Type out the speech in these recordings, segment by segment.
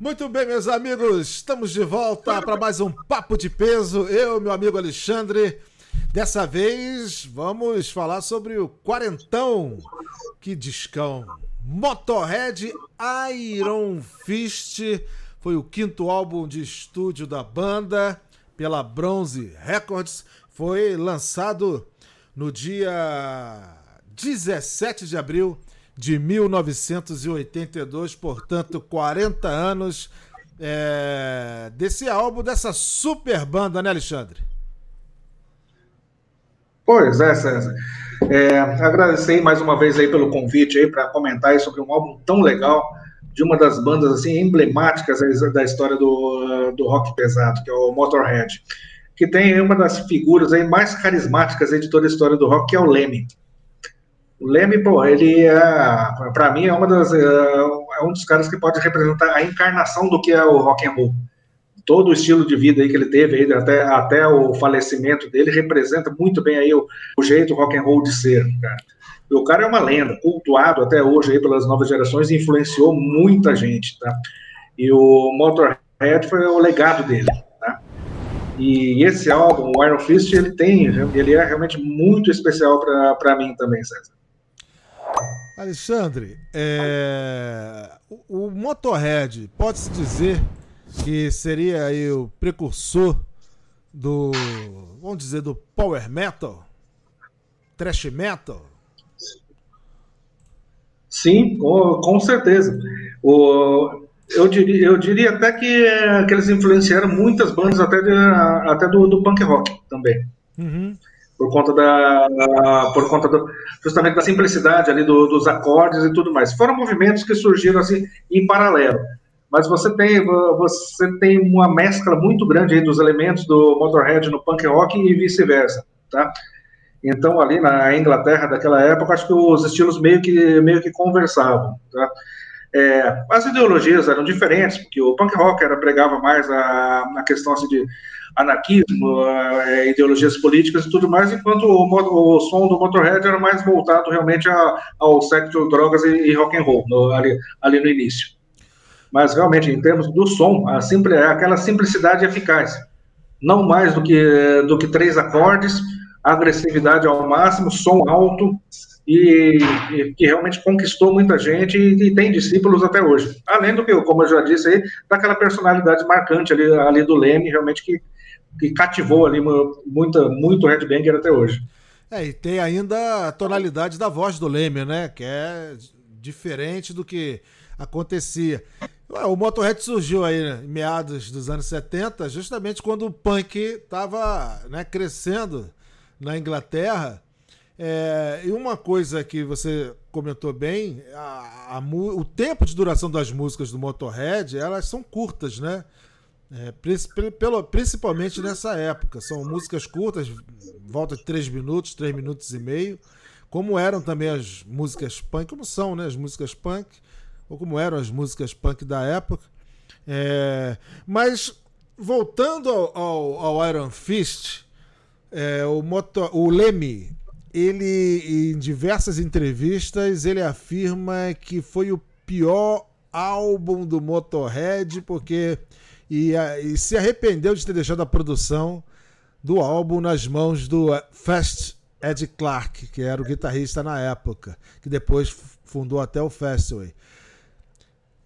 Muito bem, meus amigos, estamos de volta para mais um Papo de Peso. Eu, meu amigo Alexandre. Dessa vez vamos falar sobre o Quarentão. Que discão! Motorhead Iron Fist foi o quinto álbum de estúdio da banda pela Bronze Records. Foi lançado no dia 17 de abril de 1982, portanto, 40 anos é, desse álbum, dessa super banda, né, Alexandre? Pois é, César. É, agradecer mais uma vez aí pelo convite aí para comentar sobre um álbum tão legal de uma das bandas assim emblemáticas da história do, do rock pesado, que é o Motorhead, que tem uma das figuras aí mais carismáticas aí de toda a história do rock, que é o Lemmy. O Leme, pô, ele é, para mim é uma das é, é um dos caras que pode representar a encarnação do que é o rock and roll. Todo o estilo de vida aí que ele teve aí, até, até o falecimento dele representa muito bem aí o, o jeito rock and roll de ser, cara. O cara é uma lenda, cultuado até hoje aí pelas novas gerações, influenciou muita gente, tá? E o Motorhead foi o legado dele, tá? E esse álbum, o Iron Fist, ele tem, ele é realmente muito especial para mim também, César. Alexandre, é... o, o Motorhead pode-se dizer que seria aí o precursor do, vamos dizer, do power metal, thrash metal? Sim, com, com certeza. O, eu, diria, eu diria até que, que eles influenciaram muitas bandas até, de, até do, do punk rock também. Uhum por conta da por conta do, justamente da simplicidade ali do, dos acordes e tudo mais. Foram movimentos que surgiram assim em paralelo. Mas você tem você tem uma mescla muito grande dos elementos do Motorhead no punk rock e vice-versa, tá? Então ali na Inglaterra daquela época acho que os estilos meio que meio que conversavam, tá? É, as ideologias eram diferentes, porque o punk rock era, pregava mais a, a questão assim, de anarquismo, é, ideologias políticas e tudo mais, enquanto o, o, som do Motorhead era mais voltado realmente a, ao sexo, drogas e, e rock and roll, no, ali, ali no início. Mas realmente, em termos do som, a simple, é aquela simplicidade eficaz. Não mais do que, do que três acordes, agressividade ao máximo, som alto, e, e, que realmente conquistou muita gente e, e, tem discípulos até hoje. Além do que, como eu já disse aí, daquela personalidade marcante ali, ali do Leme, realmente que, que cativou ali muita, muito headbanger até hoje. É, e tem ainda a tonalidade da voz do Leme, né? Que é diferente do que acontecia. O Motorhead surgiu aí né, em meados dos anos 70, justamente quando o punk estava né, crescendo na Inglaterra é, e uma coisa que você comentou bem, a, a, o tempo de duração das músicas do Motorhead, elas são curtas, né? É, principalmente nessa época. São músicas curtas, volta de 3 minutos, 3 minutos e meio, como eram também as músicas punk, como são né, as músicas punk, ou como eram as músicas punk da época. É, mas voltando ao, ao, ao Iron Fist, é, o, motor, o Lemmy ele em diversas entrevistas ele afirma que foi o pior álbum do Motorhead porque e, e, se arrependeu de ter deixado a produção do álbum nas mãos do Fast Ed Clark, que era o guitarrista na época, que depois fundou até o Fastway.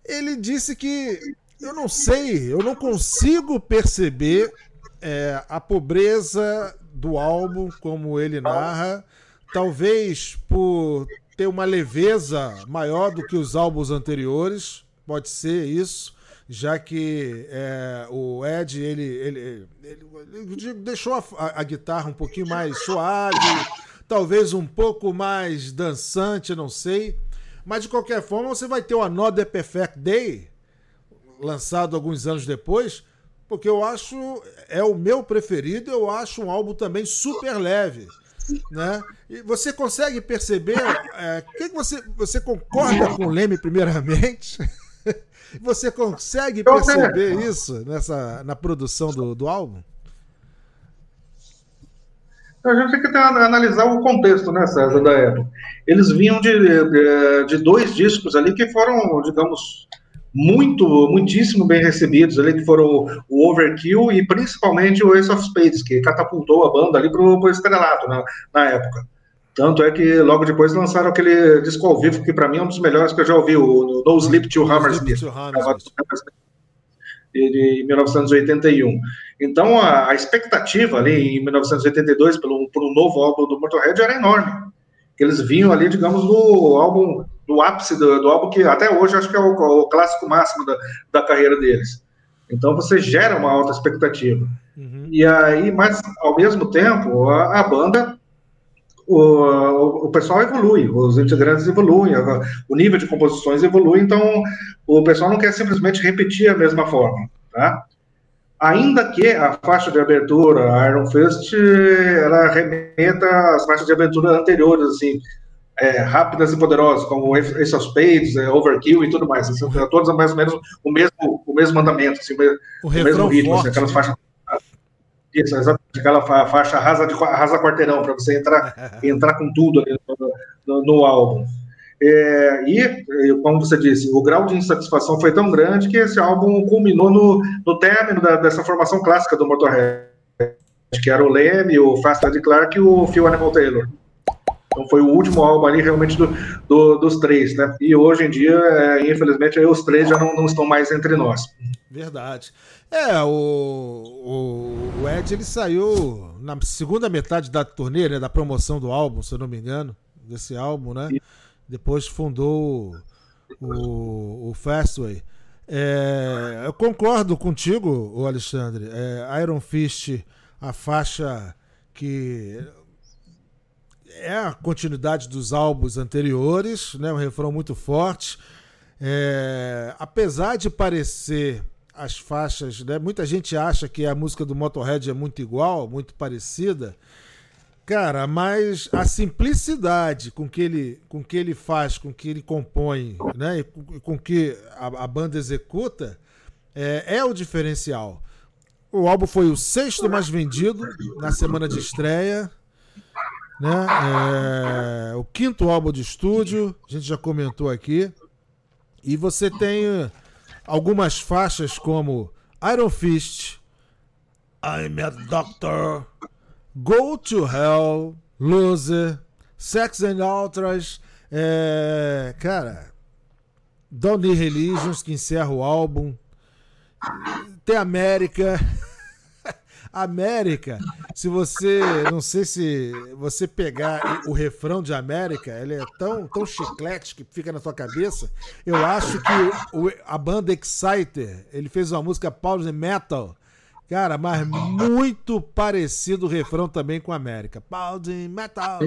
Ele disse que eu não sei, eu não consigo perceber é, a pobreza do álbum, como ele narra, talvez por ter uma leveza maior do que os álbuns anteriores, pode ser isso, já que é, o Ed ele, ele, ele, ele deixou a, a, guitarra um pouquinho mais suave, talvez um pouco mais dançante, não sei. Mas de qualquer forma, você vai ter o Another Perfect Day, lançado alguns anos depois, porque eu acho, é o meu preferido, eu acho um álbum também super leve. Né? E você consegue perceber, é, que, que você, você concorda com o Leme primeiramente? você consegue perceber isso nessa, na produção do, do álbum? A gente tem que analisar o contexto, né, César, da época. Eles vinham de, de, de dois discos ali que foram, digamos, muito, muitíssimo bem recebidos ali, que foram o Overkill e principalmente o Ace of Spades, que catapultou a banda ali pro, pro estrelato na, na época. Tanto é que logo depois lançaram aquele disco ao vivo, que para mim é um dos melhores que eu já ouvi, o No Sleep to Hammersmith, de 1981. Então a, a, expectativa ali em 1982 pelo, por um novo álbum do Motorhead era enorme. Eles vinham ali, digamos, do álbum do ápice do, do, álbum, que até hoje acho que é o, o clássico máximo da, da, carreira deles. Então você gera uma alta expectativa. Uhum. E aí, mas ao mesmo tempo, a, a banda, o, o, pessoal evolui, os integrantes evoluem, a, o nível de composições evolui, então o pessoal não quer simplesmente repetir a mesma forma. Tá? Ainda que a faixa de abertura, Iron Fist, ela remeta às faixas de abertura anteriores, assim, é, rápidas e poderosas, como Ace of Spades, é, Overkill e tudo mais. Assim, todas mais ou menos o mesmo, o mesmo mandamento, assim, o, o mesmo ritmo, assim, aquelas faixas. Isso, exatamente, aquela faixa rasa, de, rasa quarteirão, para você entrar, entrar com tudo ali no, no, no álbum. É, e, como você disse, o grau de insatisfação foi tão grande que esse álbum culminou no, no término da, dessa formação clássica do Motorhead, que era o Leme, o Fast Eddie Clark e o Phil Animal Taylor. Então foi o último álbum ali realmente do, do, dos três, né? E hoje em dia, é, infelizmente, os três já não, não, estão mais entre nós. Verdade. É, o, o, Ed ele saiu na segunda metade da turnê, né, da promoção do álbum, se eu não me engano, desse álbum, né? E... Depois fundou o, o, o Fastway. É, eu concordo contigo, Alexandre. É, Iron Fist, a faixa que é a continuidade dos álbuns anteriores, né? Um refrão muito forte. É, apesar de parecer as faixas, né? Muita gente acha que a música do Motorhead é muito igual, muito parecida. Cara, mas a simplicidade com que ele, com que ele faz, com que ele compõe, né? E com, que a, a, banda executa é, é o diferencial. O álbum foi o sexto mais vendido na semana de estreia né? É, o quinto álbum de estúdio, a gente já comentou aqui. E você tem algumas faixas como Iron Fist, I'm a Doctor, Go to Hell, Loser, Sex and Ultras, é, cara, Don't Need Religions, que encerra o álbum. Tem América. América, se você, não sei se você pegar o refrão de América, ele é tão, tão chiclete que fica na tua cabeça. Eu acho que o, a banda Exciter, ele fez uma música Power Metal, cara, mas muito parecido o refrão também com América. Power Metal.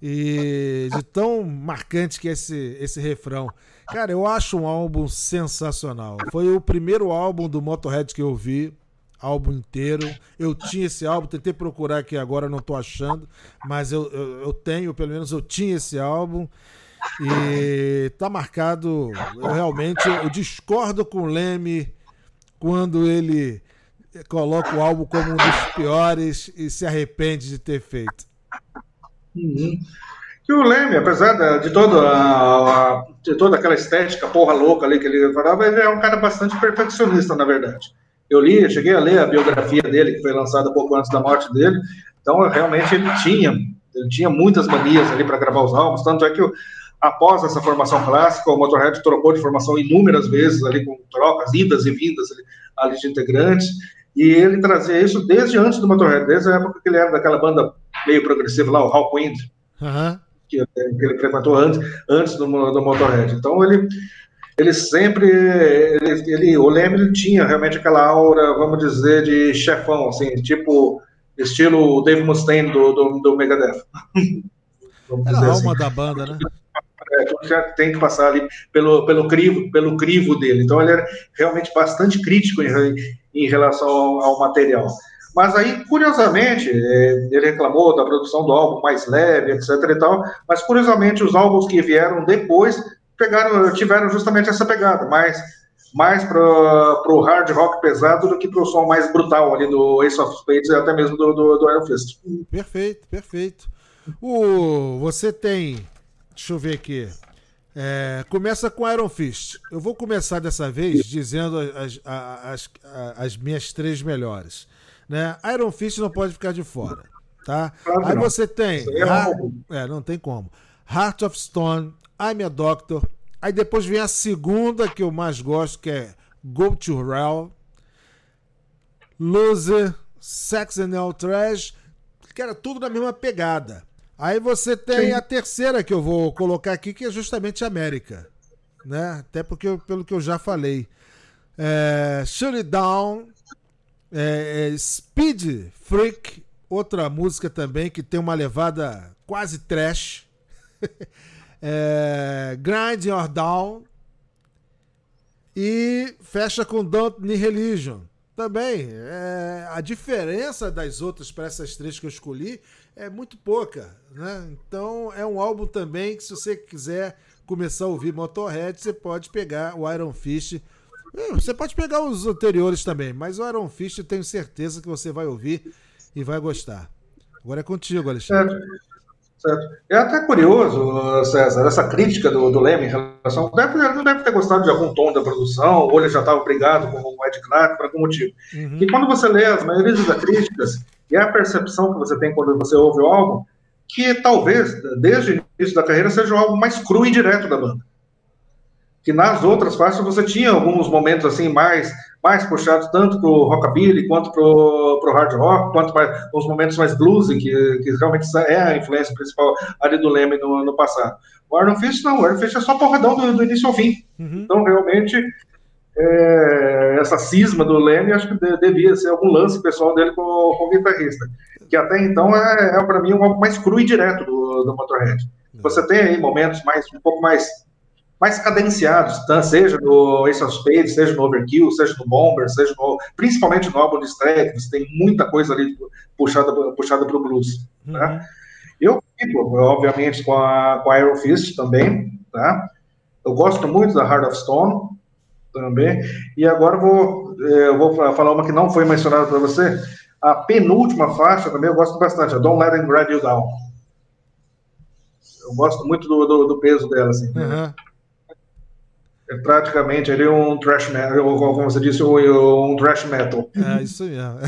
E de tão marcante que é esse, esse refrão. Cara, eu acho um álbum sensacional. Foi o primeiro álbum do Motorhead que eu vi álbum inteiro. Eu tinha esse álbum, tentei procurar aqui agora, não estou achando, mas eu, eu, eu, tenho, pelo menos eu tinha esse álbum. E tá marcado. Eu realmente eu discordo com o Leme quando ele coloca o álbum como um dos piores e se arrepende de ter feito. Uhum. E o Leme, apesar de, toda a, de toda aquela estética porra louca ali que ele falava, ele é um cara bastante perfeccionista, na verdade. Eu li, cheguei a ler a biografia dele, que foi lançada pouco antes da morte dele. Então, realmente, ele tinha, ele tinha muitas manias ali para gravar os álbuns. Tanto é que, após essa formação clássica, o Motorhead trocou de formação inúmeras vezes, ali com trocas, idas e vindas ali, ali de integrantes. E ele trazia isso desde antes do Motorhead, desde a época que ele era daquela banda meio progressiva lá, o Hawkwind. Uhum. Que, que, ele frequentou antes, antes do, do Motorhead. Então, ele ele sempre, ele, ele, o Leme ele tinha realmente aquela aura, vamos dizer, de chefão, assim, tipo estilo Dave Mustaine do, do, do Megadeth. Era a alma assim. da banda, né? É, tem que passar ali pelo, pelo, crivo, pelo crivo dele. Então ele era realmente bastante crítico em, em relação ao, ao material. Mas aí, curiosamente, é, ele reclamou da produção do álbum mais leve, etc e tal, mas curiosamente os álbuns que vieram depois pegaram, tiveram justamente essa pegada, mais, mais para o hard rock pesado do que para o som mais brutal ali do Ace of Spades e até mesmo do, do, do Iron Fist. Perfeito, perfeito. O, você tem, deixa eu ver aqui, É, começa com Iron Fist. Eu vou começar dessa vez dizendo as, as, as, as minhas três melhores. Né? Iron Fist não pode ficar de fora. Tá? Claro Aí não. você tem. É, é, não tem como. Heart of Stone, I'm a Doctor. Aí depois vem a segunda que eu mais gosto, que é Go to Hell. Loser, Sex and All Trash. Que era tudo na mesma pegada. Aí você tem Sim. a terceira que eu vou colocar aqui, que é justamente América. Né? Até porque, pelo que eu já falei. É, Shut It Down, é, é, Speed Freak, outra música também que tem uma levada quase trash. é, Grind Your Down. E fecha com Don't Need Religion. Também, é, a diferença das outras para essas três que eu escolhi é muito pouca, né? Então é um álbum também que se você quiser começar a ouvir Motorhead, você pode pegar o Iron Fist. É, você pode pegar os anteriores também, mas o Iron Fist tenho certeza que você vai ouvir e vai gostar. Agora é contigo, Alexandre. Certo. Certo. É até curioso, César, essa crítica do, do Leme em relação. Deve, ele não deve ter gostado de algum tom da produção, ou ele já estava brigado com o Ed Clark por algum motivo. Uhum. E quando você lê as maiorias das críticas, e a percepção que você tem quando você ouve o álbum, que talvez, desde o início da carreira, seja o álbum mais cru e direto da banda. Que nas outras faixas você tinha alguns momentos assim mais mais puxados tanto pro rockabilly quanto pro, pro hard rock, quanto mais, os momentos mais bluesy, que, que realmente é a influência principal ali do Leme no, no passado. O Iron Fist não, o Iron Fist é só porradão do, do início ao fim. Uhum. Então, realmente, é, essa cisma do Leme, acho que devia ser algum lance pessoal dele com, com o guitarrista, que até então é, é para mim um algo mais cru e direto do, do Motorhead. Uhum. Você tem aí momentos mais um pouco mais mais cadenciados, tá? seja no Ace of Spades, seja no Overkill, seja no Bomber, seja no, principalmente no álbum de você tem muita coisa ali puxada, puxada para o blues. Tá? Uhum. Eu fico, obviamente, com a, com a Iron Fist também, tá? Eu gosto muito da Heart of Stone também. E agora vou, eu vou falar uma que não foi mencionada para você. A penúltima faixa também eu gosto bastante, a Don't Let Him Drag You Down. Eu gosto muito do, do, do peso dela, assim. Uhum. É praticamente ele um thrash metal, como você disse, um thrash metal. É, isso mesmo.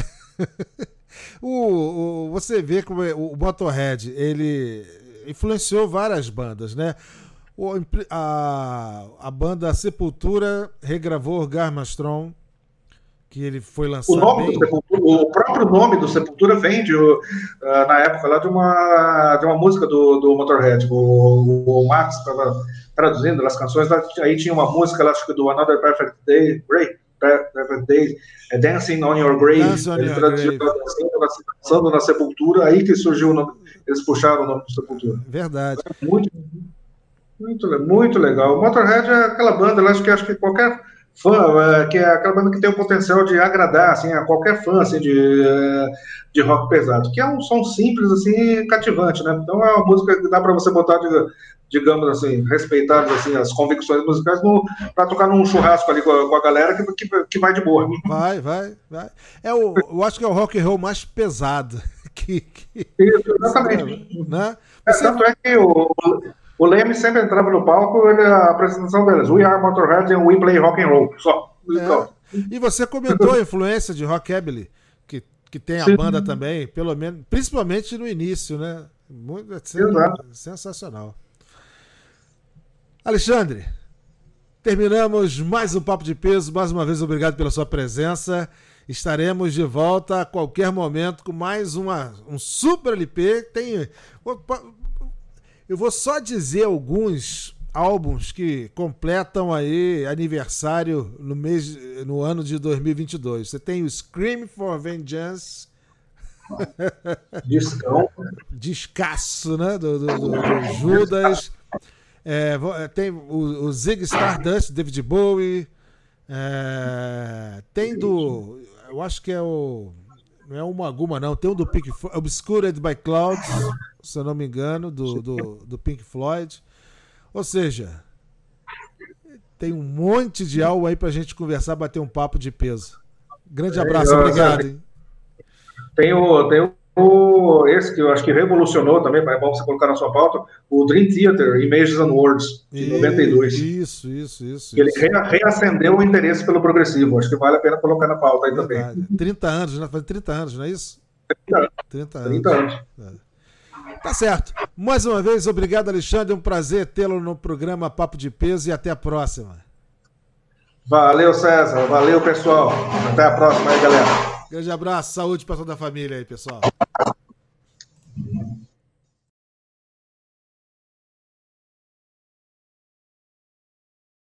o, o, você vê como é, o Motorhead, ele influenciou várias bandas, né? O, a, a banda Sepultura regravou Garmastron, que ele foi lançado. O, o próprio nome do Sepultura vem de, uh, na época lá de uma, de uma música do, do Motorhead. O, o Max estava traduzindo as canções, aí tinha uma música, acho que do Another Perfect Day, Great Perfect Day, é Dancing on Your Grave. On ele traduziu dançando na Sepultura, aí que surgiu o nome, eles puxaram o nome do Sepultura. Verdade. Muito, muito, muito legal. O Motorhead é aquela banda, acho que acho que qualquer fã, é, que é aquela banda que tem o potencial de agradar assim, a qualquer fã assim, de, é, de rock pesado, que é um som simples, assim, cativante, né? Então é uma música que dá para você botar, digamos assim, respeitando assim, as convicções musicais para tocar num churrasco ali com a, com a galera que, que, que, vai de boa. Vai, vai, vai. É o, eu acho que é o rock and roll mais pesado. Que, que... Isso, exatamente. Né? É, tanto é que o, o Leme sempre entrava no palco, ele, a apresentação deles, We Are Motorhead and We Play Rock and Roll. Só. É. E você comentou a influência de Rockabilly, que, que tem a Sim. banda também, pelo menos, principalmente no início, né? Muito, é sensacional. Alexandre, terminamos mais um Papo de Peso. Mais uma vez, obrigado pela sua presença. Estaremos de volta a qualquer momento com mais uma, um super LP. Tem, eu vou só dizer alguns álbuns que completam aí aniversário no mês no ano de 2022. Você tem o Scream for Vengeance. Discão. Descasso, né? Do, do, do, do Judas. É, tem o, o Zig Stardust, David Bowie. É, tem do. Eu acho que é o. Não é uma Guma, não. Tem um do Pink Floyd, Obscured by Clouds, se eu não me engano, do, do, do Pink Floyd. Ou seja, tem um monte de álbum aí pra gente conversar, bater um papo de peso. Grande abraço, obrigado. Hein? Tem o, tem o, esse que eu acho que revolucionou também, é bom você colocar na sua pauta, o Dream Theater, Images and Words, de e, 92. Isso, isso, isso. Ele isso. reacendeu o interesse pelo progressivo, acho que vale a pena colocar na pauta aí Verdade. também. 30 anos, né? Faz 30 anos, não é isso? 30 anos. 30 anos. 30 anos. É. Tá certo. Mais uma vez, obrigado, Alexandre. É um prazer tê-lo no programa Papo de Peso e até a próxima. Valeu, César. Valeu, pessoal. Até a próxima aí, galera. Grande abraço, saúde para toda a família aí, pessoal.